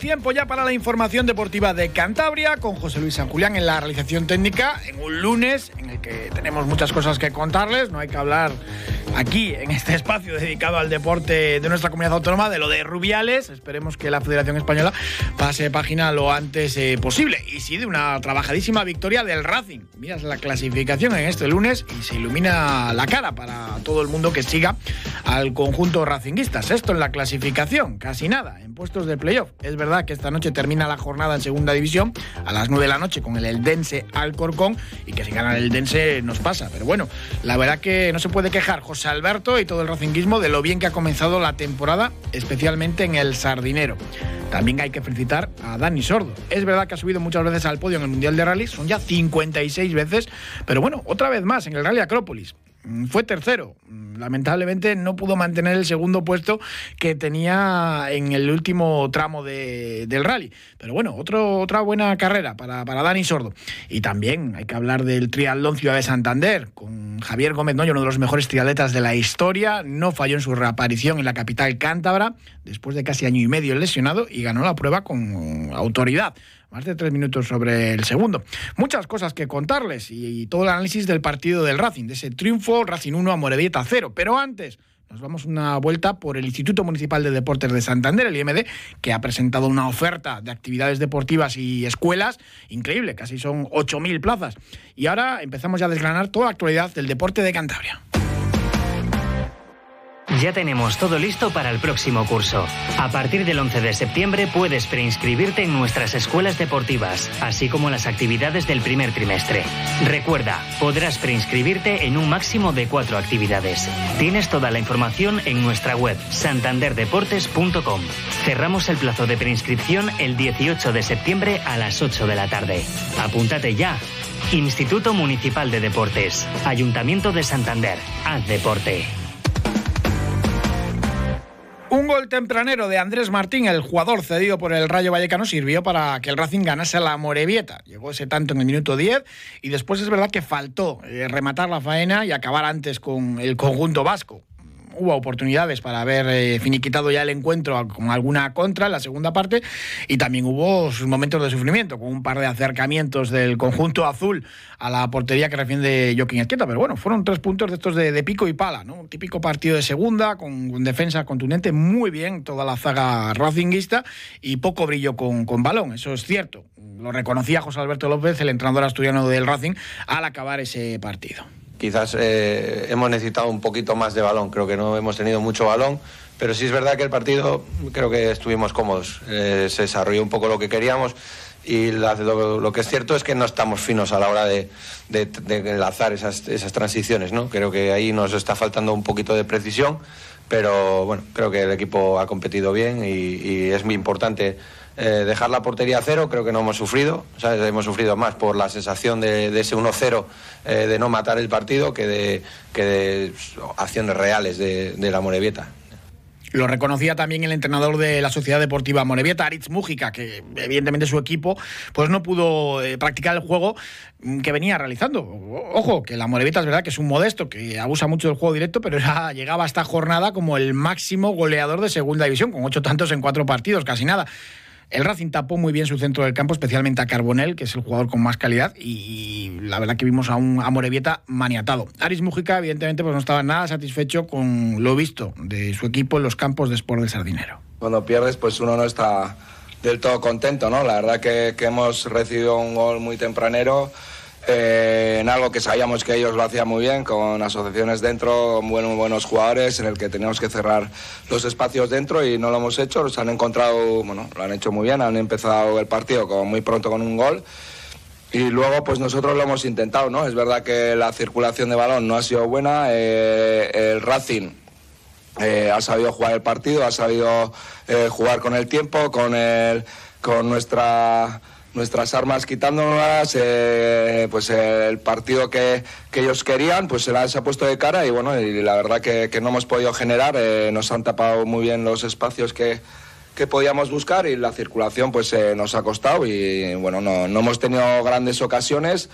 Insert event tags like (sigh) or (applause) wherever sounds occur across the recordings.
Tiempo ya para la información deportiva de Cantabria con José Luis San Julián en la realización técnica en un lunes en el que tenemos muchas cosas que contarles. No hay que hablar aquí en este espacio dedicado al deporte de nuestra comunidad autónoma de lo de Rubiales. Esperemos que la Federación Española pase página lo antes eh, posible. Y sí, de una trabajadísima victoria del Racing. Miras la clasificación en este lunes y se ilumina la cara para todo el mundo que siga al conjunto racinguistas. Esto en la clasificación, casi nada, en puestos de playoff. Es verdad que esta noche termina la jornada en segunda división a las 9 de la noche con el Eldense Alcorcón y que si gana el Eldense nos pasa. Pero bueno, la verdad que no se puede quejar José Alberto y todo el racinguismo de lo bien que ha comenzado la temporada, especialmente en el Sardinero. También hay que felicitar a Dani Sordo. Es verdad que ha subido muchas veces al podio en el Mundial de Rally, son ya 56 veces, pero bueno, otra vez más en el Rally Acrópolis. Mm, fue tercero. Mm, lamentablemente no pudo mantener el segundo puesto que tenía en el último tramo del rally. Pero bueno, otro, otra buena carrera para, para Dani Sordo. Y también hay que hablar del triatlón Ciudad de Santander, con Javier Gómez Noyo, uno de los mejores triatletas de la historia. No falló en su reaparición en la capital cántabra, después de casi año y medio lesionado, y ganó la prueba con autoridad más de tres minutos sobre el segundo. Muchas cosas que contarles y, todo el análisis del partido del Racing, de ese triunfo Racing 1 a Morevieta 0. Pero antes, nos vamos una vuelta por el Instituto Municipal de Deportes de Santander, el IMD, que ha presentado una oferta de actividades deportivas y escuelas increíble, casi son 8.000 plazas. Y ahora empezamos ya a desgranar toda la actualidad del deporte de Cantabria. Ya tenemos todo listo para el próximo curso. A partir del 11 de septiembre puedes preinscribirte en nuestras escuelas deportivas, así como las actividades del primer trimestre. Recuerda, podrás preinscribirte en un máximo de cuatro actividades. Tienes toda la información en nuestra web santanderdeportes.com. Cerramos el plazo de preinscripción el 18 de septiembre a las 8 de la tarde. Apúntate ya. Instituto Municipal de Deportes, Ayuntamiento de Santander. Haz deporte. Un gol tempranero de Andrés Martín, el jugador cedido por el Rayo Vallecano, sirvió para que el Racing ganase la Morevieta. Llegó ese tanto en el minuto 10 y después es verdad que faltó eh, rematar la faena y acabar antes con el conjunto vasco hubo oportunidades para haber eh, finiquitado ya el encuentro con alguna contra en la segunda parte y también hubo sus momentos de sufrimiento con un par de acercamientos del conjunto azul a la portería que refiere Joaquín Esqueta, pero bueno, fueron tres puntos de estos de, pico y pala, ¿no? Un típico partido de segunda con, defensa contundente, muy bien toda la zaga racinguista y poco brillo con, con balón, eso es cierto. Lo reconocía José Alberto López, el entrenador asturiano del Racing, al acabar ese partido quizás eh, hemos necesitado un poquito más de balón. Creo que no hemos tenido mucho balón, pero sí es verdad que el partido creo que estuvimos cómodos. Eh, se desarrolló un poco lo que queríamos y lo, que es cierto es que no estamos finos a la hora de, enlazar esas, transiciones. ¿no? Creo que ahí nos está faltando un poquito de precisión, pero bueno, creo que el equipo ha competido bien y es muy importante eh, dejar la portería a cero, creo que no hemos sufrido, hemos sufrido más por la sensación de, ese 1-0 eh, de no matar el partido que de, que de acciones reales de, la Morevieta. Lo reconocía también el entrenador de la Sociedad Deportiva Morevieta, Aritz Mújica, que evidentemente su equipo pues no pudo eh, practicar el juego mm, que venía realizando. Ojo, que la Morevieta es verdad que es un modesto, que abusa mucho del juego directo, pero ya (laughs) llegaba a esta jornada como el máximo goleador de segunda división, con ocho tantos en cuatro partidos, casi nada. El Racing tapó muy bien su centro del campo, especialmente a Carbonel, que es el jugador con más calidad, y la verdad que vimos a un Amorebieta maniatado. Aris Mujica, evidentemente, pues no estaba nada satisfecho con lo visto de su equipo en los campos de Sport del Sardinero. Cuando pierdes, pues uno no está del todo contento, ¿no? La verdad que, que hemos recibido un gol muy tempranero eh, en algo que sabíamos que ellos lo hacían muy bien, con asociaciones dentro, buenos, buenos jugadores, en el que teníamos que cerrar los espacios dentro y no lo hemos hecho. Los han encontrado, bueno, lo han hecho muy bien, han empezado el partido muy pronto con un gol. Y luego, pues nosotros lo hemos intentado, ¿no? Es verdad que la circulación de balón no ha sido buena. Eh, el Racing eh, ha sabido jugar el partido, ha sabido jugar con el tiempo, con, el, con nuestra nuestras armas quitándolas, eh, pues el partido que, ellos querían, pues se las ha puesto de cara y bueno, y la verdad que, no hemos podido generar, nos han tapado muy bien los espacios que, que podíamos buscar y la circulación pues nos ha costado y bueno, no, no hemos tenido grandes ocasiones,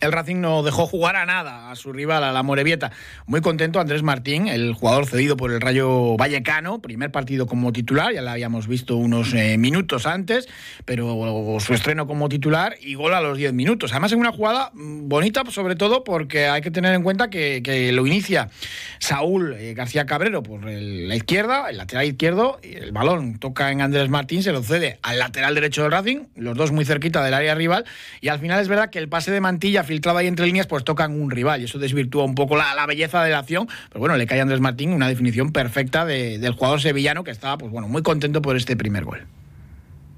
el Racing no dejó jugar a nada a su rival, a la Morevieta. Muy contento Andrés Martín, el jugador cedido por el Rayo Vallecano, primer partido como titular, ya lo habíamos visto unos eh, minutos antes, pero su estreno como titular y gol a los 10 minutos. Además, en una jugada mm, bonita, sobre todo porque hay que tener en cuenta que, lo inicia Saúl eh, García Cabrero por la izquierda, el lateral izquierdo, el balón toca en Andrés Martín, se lo cede al lateral derecho del Racing, los dos muy cerquita del área rival, y al final es verdad que el pase de Mantilla filtrado ahí entre líneas, pues tocan un rival y eso desvirtúa un poco la, belleza de la acción. Pero bueno, le cae Andrés Martín una definición perfecta del jugador sevillano que estaba pues bueno, muy contento por este primer gol.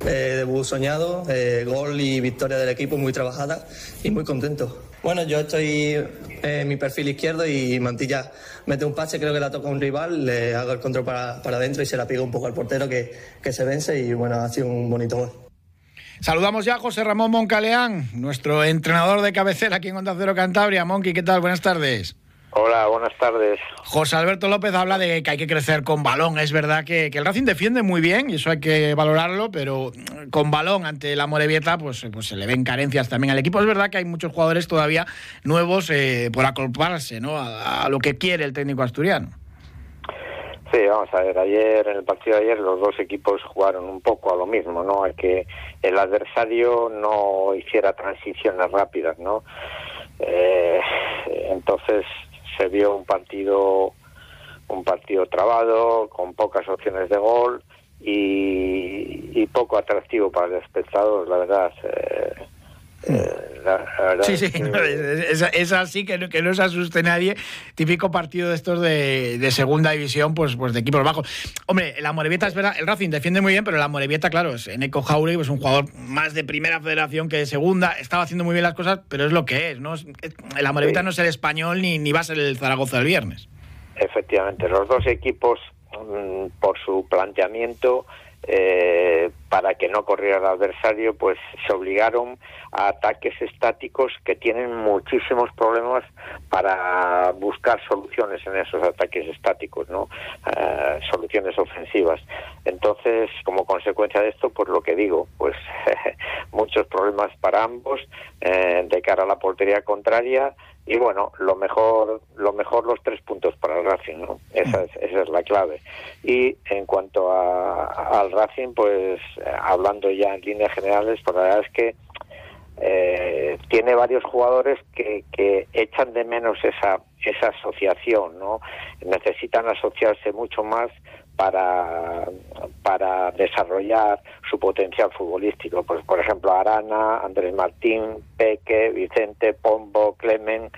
Eh, debut soñado, eh, gol y victoria del equipo muy trabajada y muy contento. Bueno, yo estoy en mi perfil izquierdo y Mantilla mete un pase, creo que la toca un rival, le hago el control para, para adentro y se la pega un poco al portero que, que se vence y bueno, ha sido un bonito gol. Saludamos ya a José Ramón Moncaleán, nuestro entrenador de cabecera aquí en Onda Cero Cantabria. Monqui, ¿qué tal? Buenas tardes. Hola, buenas tardes. José Alberto López habla de que hay que crecer con balón. Es verdad que, el Racing defiende muy bien y eso hay que valorarlo, pero con balón ante la Morevieta pues, pues se le ven carencias también al equipo. Es verdad que hay muchos jugadores todavía nuevos eh, por acolparse ¿no? a, lo que quiere el técnico asturiano. Sí, vamos a ver, ayer, en el partido de ayer, los dos equipos jugaron un poco a lo mismo, ¿no? A que el adversario no hiciera transiciones rápidas, ¿no? Eh, entonces se vio un partido, un partido trabado, con pocas opciones de gol y, poco atractivo para el espectador, la verdad. Eh, eh, sí, sí, es, así que no, que no se asuste nadie. Típico partido de estos de, segunda división, pues, pues de equipos bajos. Hombre, la Morevieta es verdad, el Racing defiende muy bien, pero la Morevieta, claro, es Eco Jauregui, pues un jugador más de primera federación que de segunda. Estaba haciendo muy bien las cosas, pero es lo que es, ¿no? La Morevieta no es el español ni, ni va a ser el Zaragoza el viernes. Efectivamente, los dos equipos, mm, por su planteamiento, eh, para que no corriera el adversario, pues se obligaron ataques estáticos que tienen muchísimos problemas para buscar soluciones en esos ataques estáticos, ¿no? Eh, soluciones ofensivas. Entonces, como consecuencia de esto, pues lo que digo, pues (laughs) muchos problemas para ambos eh, de cara a la portería contraria y bueno, lo mejor, lo mejor los tres puntos para el Racing, ¿no? Esa es, esa es la clave. Y en cuanto a, al Racing, pues hablando ya en líneas generales, pues la verdad es que eh, tiene varios jugadores que, que echan de menos esa, esa asociación, ¿no? Necesitan asociarse mucho más para, para desarrollar su potencial futbolístico. Pues, por ejemplo, Arana, Andrés Martín, Peque, Vicente, Pombo, Clemen,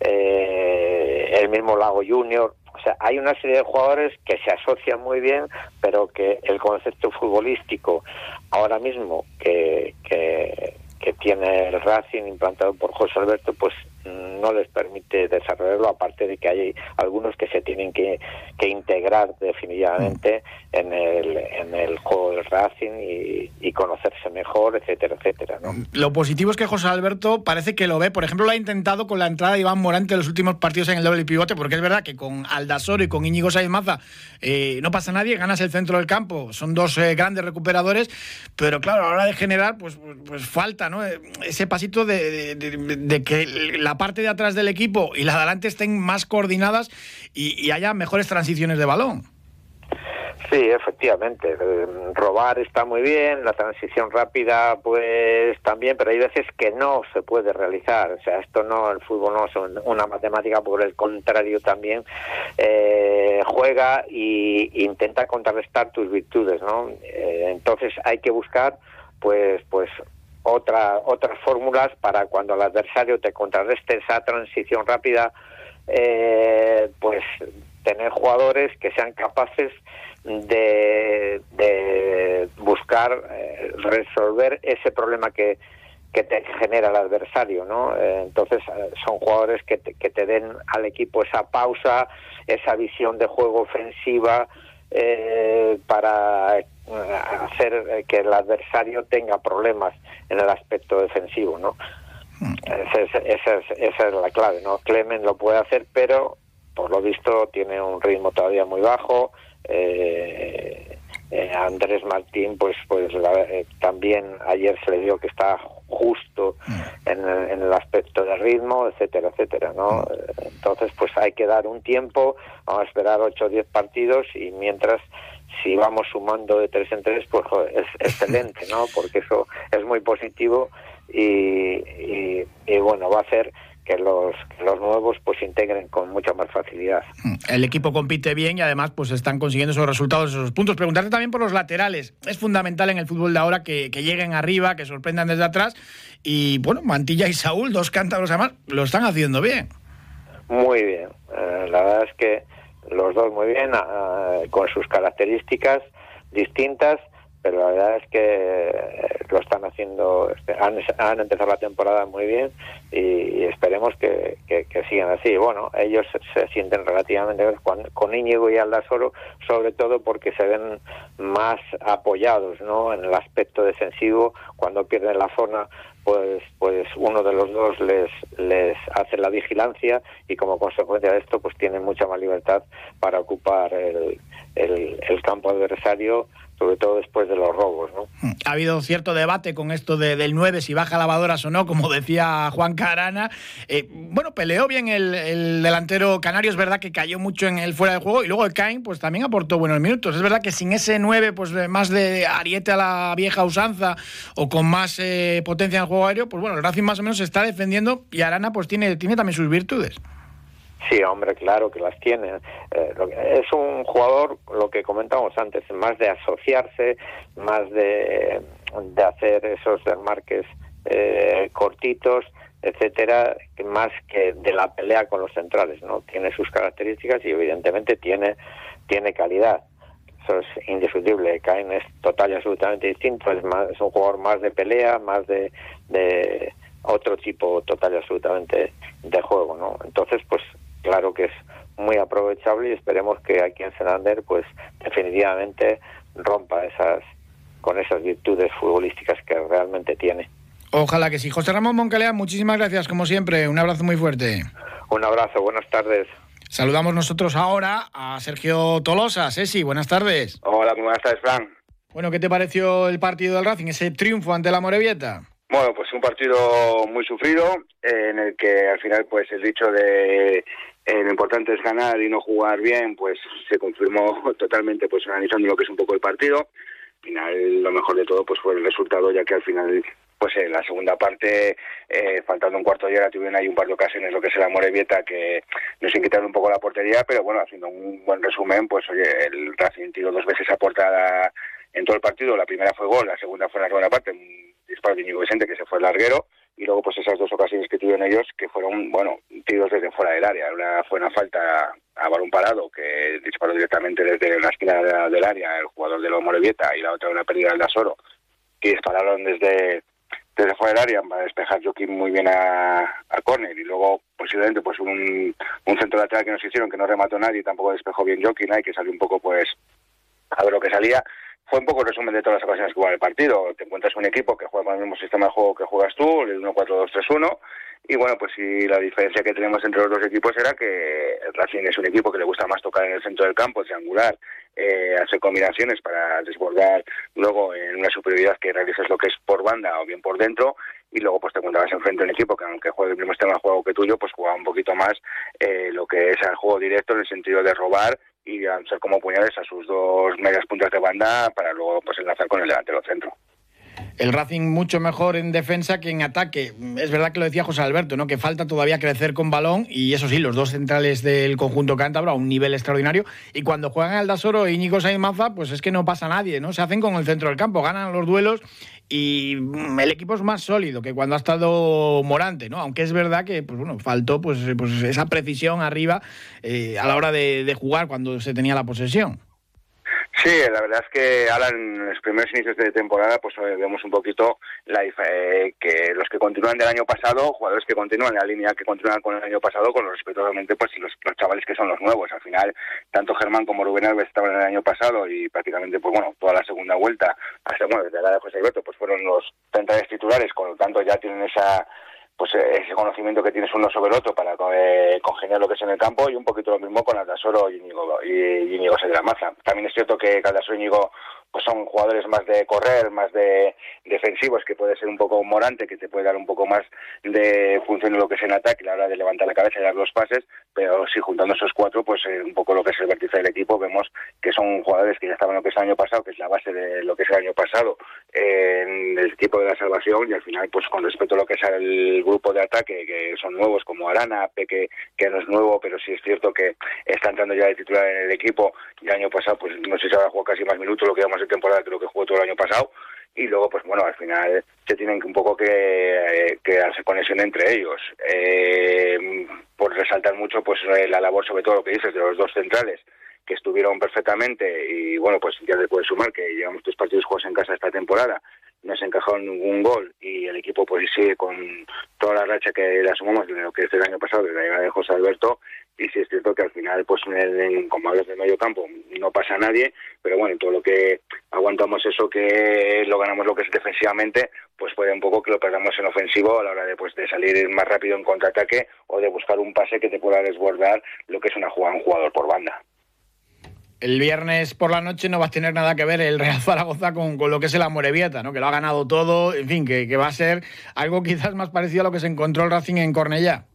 eh, el mismo Lago Junior. O sea, hay una serie de jugadores que se asocian muy bien, pero que el concepto futbolístico ahora mismo que, que, que tiene el Racing implantado por José Alberto, pues no les permite desarrollarlo, aparte de que hay algunos que se tienen que, que integrar definitivamente en, el, en el juego del Racing y, conocerse mejor, etcétera, etcétera. ¿no? Lo positivo es que José Alberto parece que lo ve, por ejemplo, lo ha intentado con la entrada de Iván Morante en los últimos partidos en el doble pivote, porque es verdad que con Aldasoro y con Íñigo Saizmaza eh, no pasa nadie, ganas el centro del campo, son dos eh, grandes recuperadores, pero claro, a la hora de generar, pues, pues falta ¿no? ese pasito de, de que la parte de atrás del equipo y la de adelante estén más coordinadas y, haya mejores transiciones de balón. Sí, efectivamente. Robar está muy bien, la transición rápida pues también, pero hay veces que no se puede realizar. O sea, esto no, el fútbol no es una matemática, por el contrario también eh, juega e intenta contrarrestar tus virtudes, ¿no? Eh, entonces hay que buscar pues pues otra, otras fórmulas para cuando el adversario te contrarreste esa transición rápida, eh, pues tener jugadores que sean capaces de, de buscar eh, resolver ese problema que, que te genera el adversario, ¿no? Eh, entonces eh, son jugadores que te, que te den al equipo esa pausa, esa visión de juego ofensiva eh, para hacer que el adversario tenga problemas en el aspecto defensivo, ¿no? Esa es, esa es, esa es la clave, ¿no? Clemen lo puede hacer, pero por lo visto tiene un ritmo todavía muy bajo. Eh, eh, Andrés Martín, pues, pues eh, también ayer se le vio que está justo mm. en, en, el aspecto de ritmo, etcétera, etcétera, ¿no? Mm. Entonces, pues hay que dar un tiempo, vamos a esperar 8 o 10 partidos y mientras si vamos sumando de tres en tres, pues es excelente, ¿no? (laughs) Porque eso es muy positivo y, y, y bueno, va a hacer que los, los nuevos pues se integren con mucha más facilidad. Mm. El equipo compite bien y además pues están consiguiendo esos resultados, esos puntos. Preguntarte también por los laterales. Es fundamental en el fútbol de ahora que, que lleguen arriba, que sorprendan desde atrás. Y bueno, Mantilla y Saúl, dos cántabros además, lo están haciendo bien. Muy bien. Eh, la verdad es que los dos muy bien, uh, con sus características distintas pero la verdad es que lo están haciendo, han, han empezado la temporada muy bien y, esperemos que, que, sigan así. Bueno, ellos se, sienten relativamente con, con Íñigo y Aldasoro, sobre todo porque se ven más apoyados ¿no? en el aspecto defensivo. Cuando pierden la zona, pues, pues uno de los dos les, les hace la vigilancia y como consecuencia de esto, pues tienen mucha más libertad para ocupar el, el campo adversario sobre todo después de los robos. ¿no? Ha habido cierto debate con esto de, del 9, si baja lavadoras o no, como (laughs) decía Juan Carana. Eh, bueno, peleó bien el, el, delantero canario, es verdad que cayó mucho en el fuera de juego y luego el Cain pues también aportó buenos minutos. Es verdad que sin ese 9, pues más de ariete a la vieja usanza o con más eh, potencia en el juego aéreo, pues bueno, el Racing más o menos se está defendiendo y Arana pues tiene, tiene también sus virtudes. Sí, hombre, claro que las tiene. Eh, es un jugador, lo que comentábamos antes, más de asociarse, más de, de hacer esos desmarques eh, cortitos, etcétera, más que de la pelea con los centrales, ¿no? Tiene sus características y evidentemente tiene, tiene calidad. Eso es indiscutible. Cain es total y absolutamente distinto. Es, más, es un jugador más de pelea, más de, de otro tipo total y absolutamente de juego, ¿no? Entonces, pues claro que es muy aprovechable y esperemos que aquí en Senander pues definitivamente rompa esas con esas virtudes futbolísticas que realmente tiene. Ojalá que sí. José Ramón Moncalea, muchísimas gracias como siempre. Un abrazo muy fuerte. Un abrazo, buenas tardes. Saludamos nosotros ahora a Sergio Tolosa. Ceci, buenas tardes. Hola, muy buenas tardes, Fran. Bueno, ¿qué te pareció el partido del Racing, ese triunfo ante la Morevieta? Bueno, pues un partido muy sufrido, en el que al final pues el dicho de eh, lo importante es ganar y no jugar bien, pues se confirmó (laughs) totalmente pues analizando lo que es un poco el partido. Al final lo mejor de todo pues fue el resultado, ya que al final pues en la segunda parte, eh, faltando un cuarto de hora, tuvieron ahí un par de ocasiones, lo que es la Morevieta, que nos inquietaron un poco la portería, pero bueno, haciendo un buen resumen, pues oye, el Racing tiró dos veces a portada en todo el partido, la primera fue gol, la segunda fue en la segunda parte, un disparo de Íñigo Vicente que se fue al larguero, y luego pues esas dos ocasiones que tuvieron ellos que fueron bueno tiros desde fuera del área. Una fue una falta a balón parado que disparó directamente desde la esquina del área el jugador de los Morevieta y la otra una pérdida del Dasoro que dispararon desde desde fuera del área para despejar Joaquín muy bien a, a córner. Y luego posiblemente pues un, un centro lateral que nos hicieron que no remató nadie tampoco despejó bien Joaquín ahí que salió un poco pues a ver lo que salía fue un poco el resumen de todas las ocasiones que juega el partido. Te encuentras un equipo que juega con el mismo sistema de juego que juegas tú, el 1-4-2-3-1, y bueno, pues sí, la diferencia que tenemos entre los dos equipos era que el Racing es un equipo que le gusta más tocar en el centro del campo, triangular, eh, hacer combinaciones para desbordar luego en una superioridad que realices lo que es por banda o bien por dentro, y luego pues te encontrabas enfrente un equipo que aunque juegue el mismo sistema de juego que tuyo, pues jugaba un poquito más eh, lo que es el juego directo en el sentido de robar y ser como puñales a sus dos medias puntas de banda para luego pues enlazar con el delantero centro. El Racing mucho mejor en defensa que en ataque. Es verdad que lo decía José Alberto, ¿no? Que falta todavía crecer con balón y eso sí, los dos centrales del conjunto cántabro a un nivel extraordinario. Y cuando juegan el Dasoro Íñigo Sainz Maza, pues es que no pasa nadie, ¿no? Se hacen con el centro del campo, ganan los duelos y el equipo es más sólido que cuando ha estado Morante, ¿no? Aunque es verdad que, pues bueno, faltó pues, pues esa precisión arriba eh, a la hora de jugar cuando se tenía la posesión. Sí, la verdad es que ahora en los primeros inicios de temporada pues eh, vemos un poquito la, eh, que los que continúan del año pasado, jugadores que continúan la línea que continúan con el año pasado, con respecto obviamente pues los, los chavales que son los nuevos. Al final, tanto Germán como Rubén Alves estaban el año pasado y prácticamente pues bueno, toda la segunda vuelta, hasta bueno, desde la de José Alberto, pues fueron los centrales titulares, con lo tanto ya tienen esa pues eh, ese conocimiento que tienes uno sobre el otro para eh, congeniar lo que es en el campo y un poquito lo mismo con Aldasoro y Íñigo, y Íñigo Maza. También es cierto que Aldasoro y Íñigo pues son jugadores más de correr, más de defensivos, que puede ser un poco morante, que te puede dar un poco más de función en lo que es en ataque, la hora de levantar la cabeza y dar los pases, pero sí, juntando esos cuatro, pues eh, un poco lo que es el vértice del equipo, vemos que son jugadores que ya estaban lo que es el año pasado, que es la base de lo que es el año pasado en el equipo de la salvación, y al final, pues con respecto a lo que es el grupo de ataque, que son nuevos, como Arana, Peque, que no es nuevo, pero sí es cierto que está entrando ya de titular en el equipo, y el año pasado, pues no sé si habrá jugado casi más minutos, lo que vamos de temporada creo que jugó todo el año pasado y luego pues bueno al final se tienen un poco que, eh, que darse conexión entre ellos. Eh, por resaltar mucho pues eh, la labor sobre todo lo que dices de los dos centrales que estuvieron perfectamente y bueno pues ya te puedes sumar que llevamos tres partidos juegos en casa esta temporada no se encajado ningún gol y el equipo pues sigue con toda la racha que le asumamos de lo que es el año pasado de la llegada de José Alberto y si es cierto que al final, pues en, como hablas de medio campo, no pasa nadie, pero bueno, todo lo que aguantamos eso que lo ganamos lo que es defensivamente, pues puede un poco que lo perdamos en ofensivo a la hora de, pues, de salir más rápido en contraataque o de buscar un pase que te pueda desbordar lo que es una un jugador por banda. El viernes por la noche no va a tener nada que ver el Real Zaragoza con, con lo que es el Amorebieta, ¿no? que lo ha ganado todo, en fin, que, que va a ser algo quizás más parecido a lo que se encontró el Racing en Cornellá.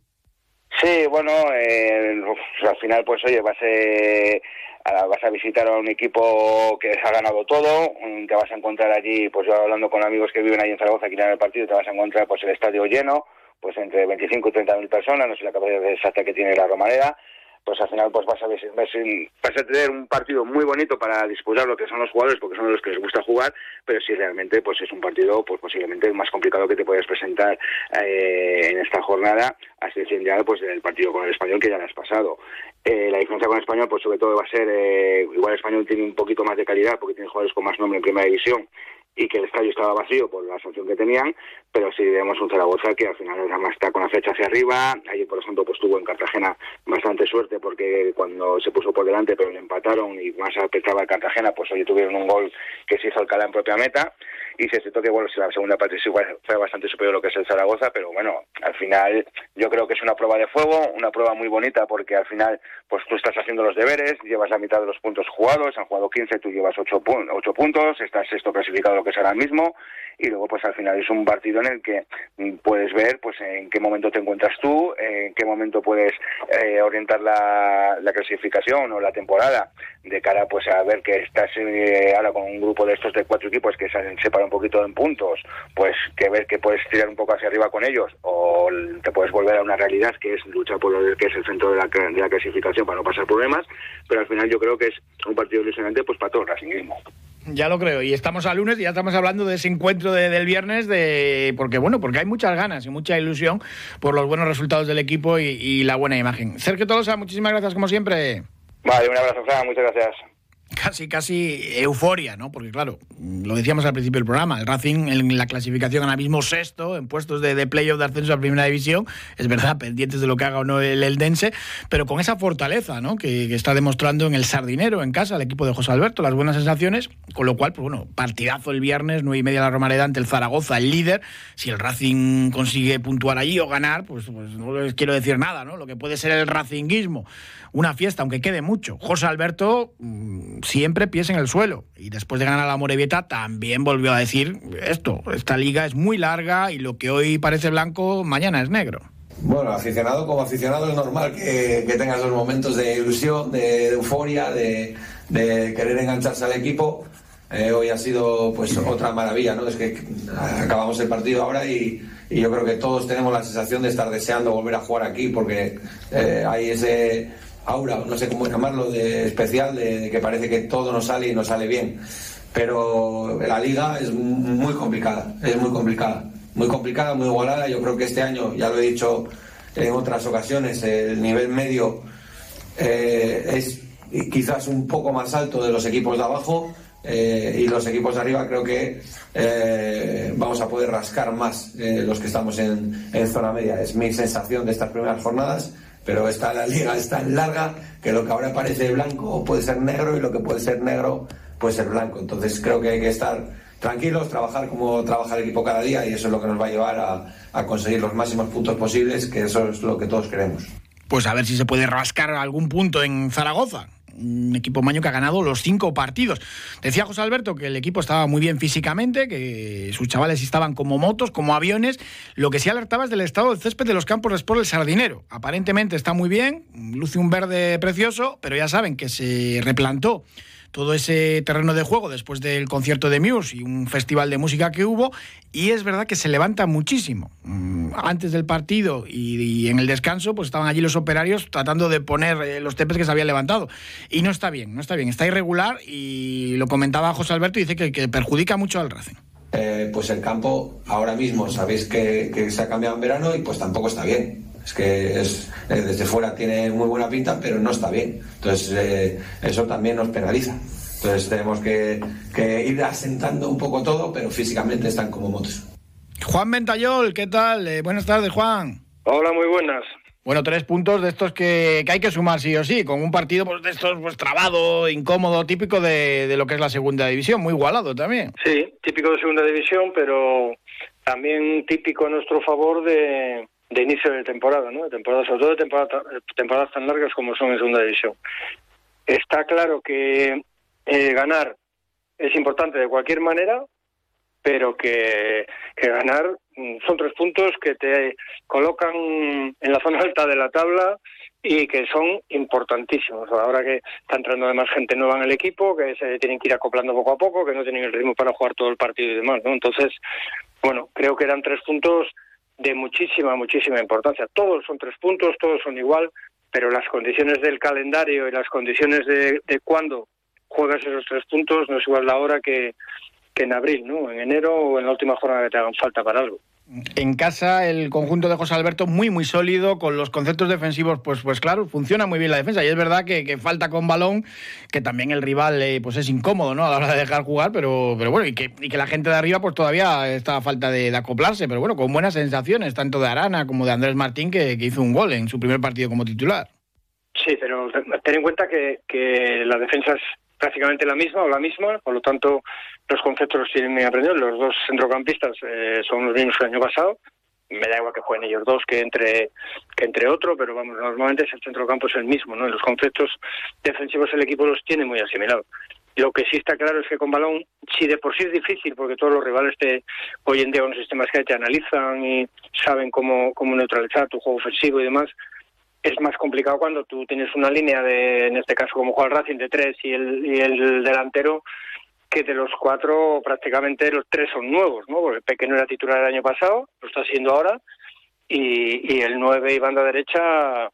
Sí, bueno, eh, al final, pues oye, vas a, vas a visitar a un equipo que ha ganado todo, te vas a encontrar allí, pues yo hablando con amigos que viven ahí en Zaragoza, que en el partido, te vas a encontrar pues el estadio lleno, pues entre 25 y 30 mil personas, no sé la capacidad exacta que tiene la Romareda, pues al final pues vas a, vas a tener un partido muy bonito para disputar lo que son los jugadores porque son los que les gusta jugar pero si realmente pues es un partido pues posiblemente el más complicado que te puedes presentar eh, en esta jornada a excepción ya pues del partido con el español que ya lo has pasado. Eh, la diferencia con el español pues sobre todo va a ser eh, igual el español tiene un poquito más de calidad porque tiene jugadores con más nombre en primera división y que el estadio estaba vacío por la sanción que tenían, pero sí vemos un Zaragoza que al final además está con la flecha hacia arriba. Ayer, por ejemplo, pues tuvo en Cartagena bastante suerte porque cuando se puso por delante, pero le empataron y más apretaba el Cartagena, pues hoy tuvieron un gol que se hizo Alcalá en propia meta. Y se siento que, bueno, si la segunda parte sí fue bastante superior a lo que es el Zaragoza, pero bueno, al final yo creo que es una prueba de fuego, una prueba muy bonita porque al final, pues tú estás haciendo los deberes, llevas la mitad de los puntos jugados, han jugado 15, tú llevas 8, 8 puntos, estás sexto clasificado que es ahora mismo y luego pues al final es un partido en el que mm, puedes ver pues en qué momento te encuentras tú, en qué momento puedes eh, orientar la, la, clasificación o la temporada de cara pues a ver que estás eh, ahora con un grupo de estos de cuatro equipos que se separan un poquito en puntos, pues que ver que puedes tirar un poco hacia arriba con ellos o te puedes volver a una realidad que es luchar por lo que es el centro de la, de la clasificación para no pasar problemas, pero al final yo creo que es un partido ilusionante pues para todo el racingismo. Ya lo creo. Y estamos a lunes y ya estamos hablando de ese encuentro del viernes, de porque bueno, porque hay muchas ganas y mucha ilusión por los buenos resultados del equipo y, la buena imagen. Sergio Tolosa, muchísimas gracias como siempre. Vale, un abrazo, Fran, muchas gracias casi, casi euforia, ¿no? Porque claro, lo decíamos al principio del programa, el Racing en la clasificación ahora mismo sexto, en puestos de, playoff de ascenso a primera división, es verdad, (laughs) pendientes de lo que haga o no el Eldense, pero con esa fortaleza, ¿no? Que, está demostrando en el Sardinero, en casa, el equipo de José Alberto, las buenas sensaciones, con lo cual, pues bueno, partidazo el viernes, nueve y media la Romareda ante el Zaragoza, el líder, si el Racing consigue puntuar allí o ganar, pues, pues no les quiero decir nada, ¿no? Lo que puede ser el racinguismo, una fiesta, aunque quede mucho. José Alberto mm, siempre pies en el suelo. Y después de ganar la Morevieta también volvió a decir esto, esta liga es muy larga y lo que hoy parece blanco, mañana es negro. Bueno, aficionado como aficionado es normal que, que tengas los momentos de ilusión, de, euforia, de, querer engancharse al equipo. Eh, hoy ha sido pues otra maravilla, ¿no? Es que acabamos el partido ahora y, yo creo que todos tenemos la sensación de estar deseando volver a jugar aquí porque eh, hay ese aura, no sé cómo llamarlo, de especial, de, que parece que todo nos sale y nos sale bien. Pero la liga es muy complicada, es muy complicada, muy complicada, muy igualada. Yo creo que este año, ya lo he dicho en otras ocasiones, el nivel medio eh, es quizás un poco más alto de los equipos de abajo. Eh, y los equipos de arriba creo que eh, vamos a poder rascar más los que estamos en, en, zona media. Es mi sensación de estas primeras jornadas, pero está la liga es tan larga que lo que ahora parece blanco puede ser negro y lo que puede ser negro puede ser blanco. Entonces creo que hay que estar tranquilos, trabajar como trabaja el equipo cada día y eso es lo que nos va a llevar a, a conseguir los máximos puntos posibles, que eso es lo que todos queremos. Pues a ver si se puede rascar algún punto en Zaragoza un equipo maño que ha ganado los cinco partidos. Decía José Alberto que el equipo estaba muy bien físicamente, que sus chavales estaban como motos, como aviones. Lo que sí alertaba es del estado del césped de los campos de Sport El Sardinero. Aparentemente está muy bien, luce un verde precioso, pero ya saben que se replantó todo ese terreno de juego después del concierto de Muse y un festival de música que hubo. Y es verdad que se levanta muchísimo. Mm, antes del partido y, en el descanso, pues estaban allí los operarios tratando de poner eh, los tepes que se habían levantado. Y no está bien, no está bien. Está irregular y lo comentaba José Alberto y dice que, perjudica mucho al Racing. Eh, pues el campo ahora mismo sabéis que, que se ha cambiado en verano y pues tampoco está bien es que es, eh, desde fuera tiene muy buena pinta, pero no está bien. Entonces, eh, eso también nos penaliza. Entonces, tenemos que, ir asentando un poco todo, pero físicamente están como motos. Juan Ventayol, ¿qué tal? Eh, buenas tardes, Juan. Hola, muy buenas. Bueno, tres puntos de estos que, hay que sumar sí o sí, con un partido pues, de estos pues trabado, incómodo, típico de, de, lo que es la segunda división, muy igualado también. Sí, típico de segunda división, pero también típico a nuestro favor de, de inicio de temporada, ¿no? De temporada, sobre todo de temporada, temporadas tan largas como son en segunda división. Está claro que eh, ganar es importante de cualquier manera, pero que, que ganar mm, son tres puntos que te colocan en la zona alta de la tabla y que son importantísimos. Ahora que está entrando además gente nueva en el equipo, que se tienen que ir acoplando poco a poco, que no tienen el ritmo para jugar todo el partido y demás, ¿no? Entonces, bueno, creo que eran tres puntos de muchísima, muchísima importancia. Todos son tres puntos, todos son igual, pero las condiciones del calendario y las condiciones de, de cuándo juegas esos tres puntos no es igual la hora que, que en abril, ¿no? En enero o en la última jornada que te hagan falta para algo. En casa el conjunto de José Alberto muy muy sólido, con los conceptos defensivos, pues pues claro, funciona muy bien la defensa. Y es verdad que, falta con balón, que también el rival eh, pues es incómodo, ¿no? A la hora de dejar jugar, pero, pero bueno, y que, que la gente de arriba pues todavía está a falta de, acoplarse, pero bueno, con buenas sensaciones, tanto de Arana como de Andrés Martín, que, hizo un gol en su primer partido como titular. Sí, pero ten en cuenta que, que la defensa es prácticamente la misma o la misma, por lo tanto los conceptos los tienen bien aprendidos. Los dos centrocampistas eh, son los mismos que el año pasado. Me da igual que jueguen ellos dos que entre que entre otro, pero vamos, normalmente el centrocampo es el mismo, ¿no? Los conceptos defensivos el equipo los tiene muy asimilados. Lo que sí está claro es que con balón, si de por sí es difícil, porque todos los rivales te, hoy en día con sistemas que te analizan y saben cómo, cómo neutralizar tu juego ofensivo y demás, es más complicado cuando tú tienes una línea de, en este caso como Juan Racing, de tres y el, y el delantero, que de los cuatro prácticamente los tres son nuevos, ¿no? Porque Peque no era titular el año pasado, lo está haciendo ahora, y, y el nueve y banda derecha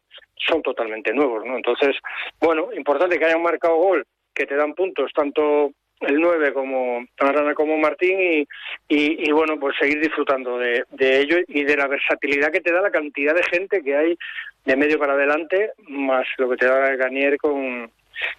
son totalmente nuevos, ¿no? Entonces, bueno, importante que hayan marcado gol, que te dan puntos, tanto el 9 como Arana como Martín y, y, bueno pues seguir disfrutando de, de ello y de la versatilidad que te da la cantidad de gente que hay de medio para adelante más lo que te da Ganier con,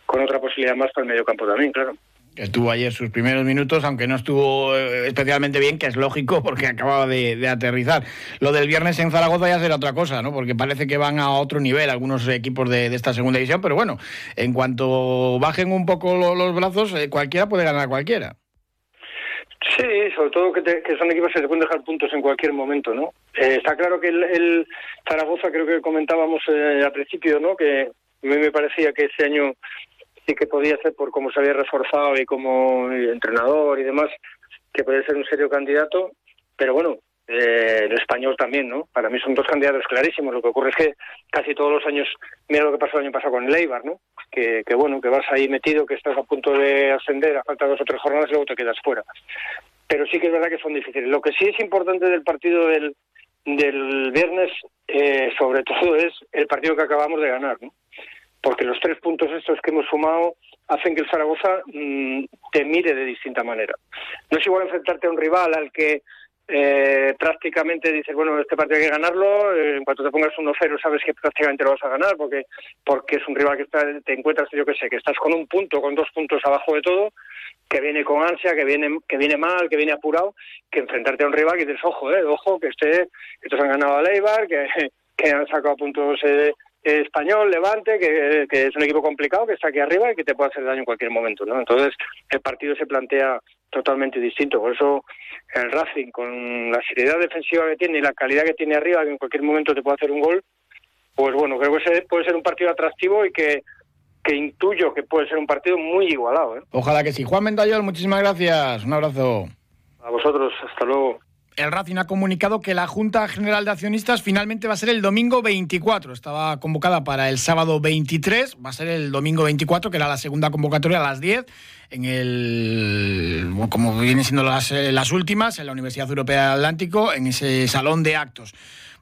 con otra posibilidad más para el medio campo también claro Estuvo ayer sus primeros minutos, aunque no estuvo eh, especialmente bien, que es lógico (laughs) porque acababa de, aterrizar. Lo del viernes en Zaragoza ya será otra cosa, ¿no? Porque parece que van a otro nivel algunos equipos de, esta segunda división, pero bueno, en cuanto bajen un poco los brazos, eh, cualquiera puede ganar a cualquiera. Sí, sobre todo que, son equipos que se pueden dejar puntos en cualquier momento, ¿no? Eh, está claro que el, Zaragoza, creo que comentábamos al principio, ¿no? Que a mí me parecía que este año sí que podía ser por cómo se había reforzado y como entrenador y demás, que podía ser un serio candidato, pero bueno, eh, el español también, ¿no? Para mí son dos candidatos clarísimos. Lo que ocurre es que casi todos los años, mira lo que pasó el año pasado con el Eibar, ¿no? Que, bueno, que vas ahí metido, que estás a punto de ascender, a falta dos o tres jornadas y luego te quedas fuera. Pero sí que es verdad que son difíciles. Lo que sí es importante del partido del, del viernes, eh, sobre todo, es el partido que acabamos de ganar, ¿no? Porque los tres puntos estos que hemos sumado hacen que el Zaragoza mm, te mire de distinta manera. No es igual enfrentarte a un rival al que eh, prácticamente dices, bueno, este partido hay que ganarlo, eh, en cuanto te pongas 1-0 sabes que prácticamente lo vas a ganar porque porque es un rival que está, te encuentras, yo que sé, que estás con un punto, con dos puntos abajo de todo, que viene con ansia, que viene que viene mal, que viene apurado, que enfrentarte a un rival que dices, ojo, eh, ojo, que este, estos han ganado a Leibar, que, (laughs) que han sacado puntos eh, español, Levante, que, que, es un equipo complicado, que está aquí arriba y que te puede hacer daño en cualquier momento, ¿no? Entonces, el partido se plantea totalmente distinto. Por eso el Racing, con la seriedad defensiva que tiene y la calidad que tiene arriba, que en cualquier momento te puede hacer un gol, pues bueno, creo que puede ser un partido atractivo y que, que intuyo que puede ser un partido muy igualado. ¿eh? Ojalá que sí. Juan Mendayol, muchísimas gracias. Un abrazo. A vosotros, hasta luego el Racing ha comunicado que la Junta General de Accionistas finalmente va a ser el domingo 24. Estaba convocada para el sábado 23, va a ser el domingo 24, que era la segunda convocatoria a las 10, en el, como vienen siendo las, eh, las últimas, en la Universidad Europea del Atlántico, en ese salón de actos.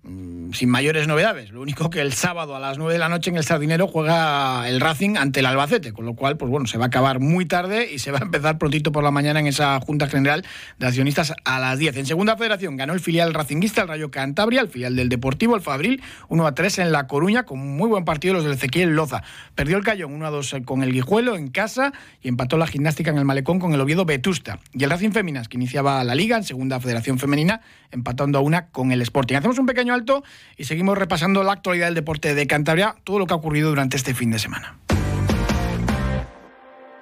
Mm, sin mayores novedades. Lo único que el sábado a las 9 de la noche en el Sardinero juega el Racing ante el Albacete, con lo cual, pues bueno, se va a acabar muy tarde y se va a empezar prontito por la mañana en esa Junta General de Accionistas a las 10. En Segunda Federación ganó el filial Racinguista, el Rayo Cantabria, el filial del Deportivo, el Fabril, 1 a 3 en La Coruña, con muy buen partido los del Ezequiel Loza. Perdió el Cayón 1 a 2 con el Guijuelo en casa y empató la gimnástica en el Malecón con el Oviedo Vetusta. Y el Racing Féminas, que iniciaba la liga en Segunda Federación Femenina, empatando a una con el Sporting. Hacemos un pequeño alto y seguimos repasando la actualidad del deporte de Cantabria, todo lo que ha ocurrido durante este fin de semana.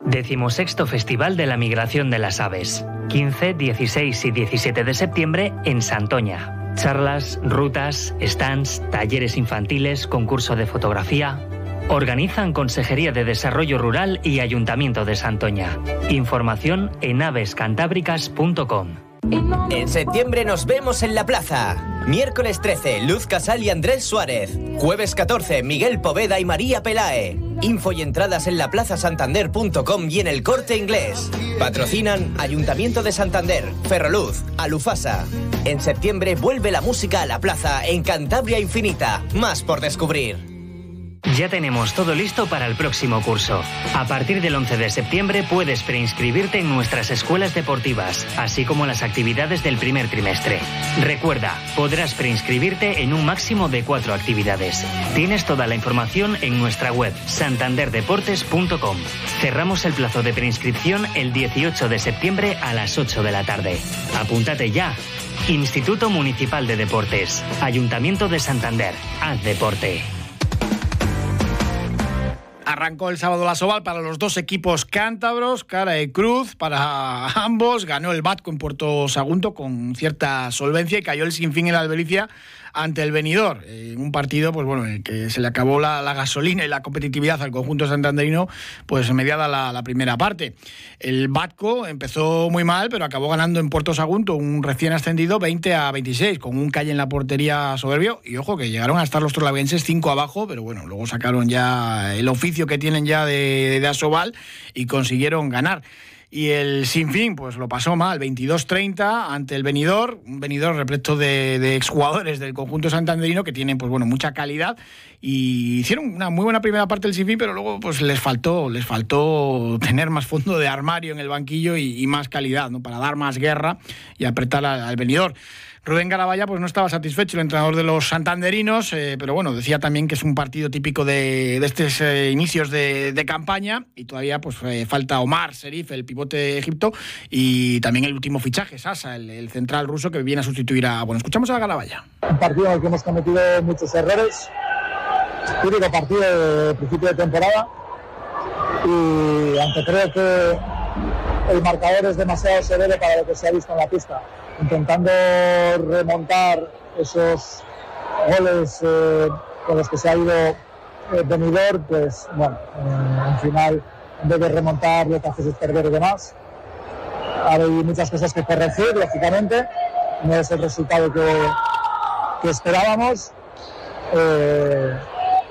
Decimosexto Festival de la Migración de las Aves. 15, 16 y 17 de septiembre en Santoña. Charlas, rutas, stands, talleres infantiles, concurso de fotografía. Organizan Consejería de Desarrollo Rural y Ayuntamiento de Santoña. Información en avescantábricas.com. En septiembre nos vemos en la plaza. Miércoles 13, Luz Casal y Andrés Suárez. Jueves 14, Miguel Poveda y María Pelae. Info y entradas en laplazasantander.com y en el corte inglés. Patrocinan Ayuntamiento de Santander, Ferroluz, Alufasa. En septiembre vuelve la música a la plaza en Cantabria Infinita. Más por descubrir. Ya tenemos todo listo para el próximo curso. A partir del 11 de septiembre puedes preinscribirte en nuestras escuelas deportivas, así como las actividades del primer trimestre. Recuerda, podrás preinscribirte en un máximo de cuatro actividades. Tienes toda la información en nuestra web santanderdeportes.com. Cerramos el plazo de preinscripción el 18 de septiembre a las 8 de la tarde. Apúntate ya. Instituto Municipal de Deportes, Ayuntamiento de Santander. Haz deporte. Arrancó el sábado la Soval para los dos equipos cántabros, cara y cruz para ambos. Ganó el Batco en Puerto Sagunto con cierta solvencia y cayó el Sinfín en la Albericia ante el venidor. En un partido, pues bueno, en que se le acabó la, gasolina y la competitividad al conjunto santanderino, pues mediada la, la, primera parte. El Batco empezó muy mal, pero acabó ganando en Puerto Sagunto, un recién ascendido, 20 a 26, con un calle en la portería soberbio. Y ojo, que llegaron a estar los trolavenses 5 abajo, pero bueno, luego sacaron ya el oficio que tienen ya de, de Asobal y consiguieron ganar y el Sinfín pues lo pasó mal, 22-30 ante el venidor, un venidor repleto de, exjugadores del conjunto santanderino que tienen pues bueno mucha calidad y hicieron una muy buena primera parte del Sinfín, pero luego pues les faltó, les faltó tener más fondo de armario en el banquillo y, más calidad, ¿no? Para dar más guerra y apretar al venidor. Rubén Garabaya pues no estaba satisfecho, el entrenador de los santanderinos, eh, pero bueno, decía también que es un partido típico de, estos eh, inicios de, campaña y todavía pues eh, falta Omar Serif, el pivote de Egipto, y también el último fichaje, Sasa, el, central ruso que viene a sustituir a... Bueno, escuchamos a Garabaya. Un partido en el que hemos cometido muchos errores, típico partido de principio de temporada y aunque creo que el marcador es demasiado severo para lo que se ha visto en la pista intentando remontar esos goles eh, con los que se ha ido eh, pues bueno, eh, al final en vez de remontar lo que haces es perder y demás. Hay muchas cosas que corregir, lógicamente, no es el resultado que, que esperábamos. Eh,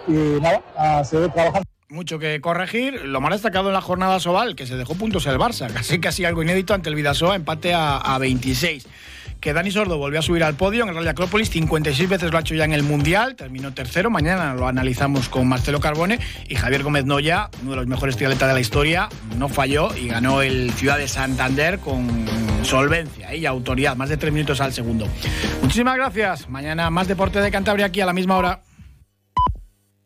y nada, a seguir trabajando mucho que corregir. Lo más destacado en la jornada Sobal, que se dejó puntos el Barça, (laughs) casi casi algo inédito ante el Vidasoa, empate a, a 26 que Dani Sordo volvió a subir al podio en el Rally Acrópolis, 56 veces lo ha hecho ya en el Mundial, terminó tercero, mañana lo analizamos con Marcelo Carbone y Javier Gómez Noya, uno de los mejores triatletas de la historia, no falló y ganó el Ciudad de Santander con solvencia y autoridad, más de tres minutos al segundo. Muchísimas gracias. Mañana más deporte de Cantabria aquí a la misma hora.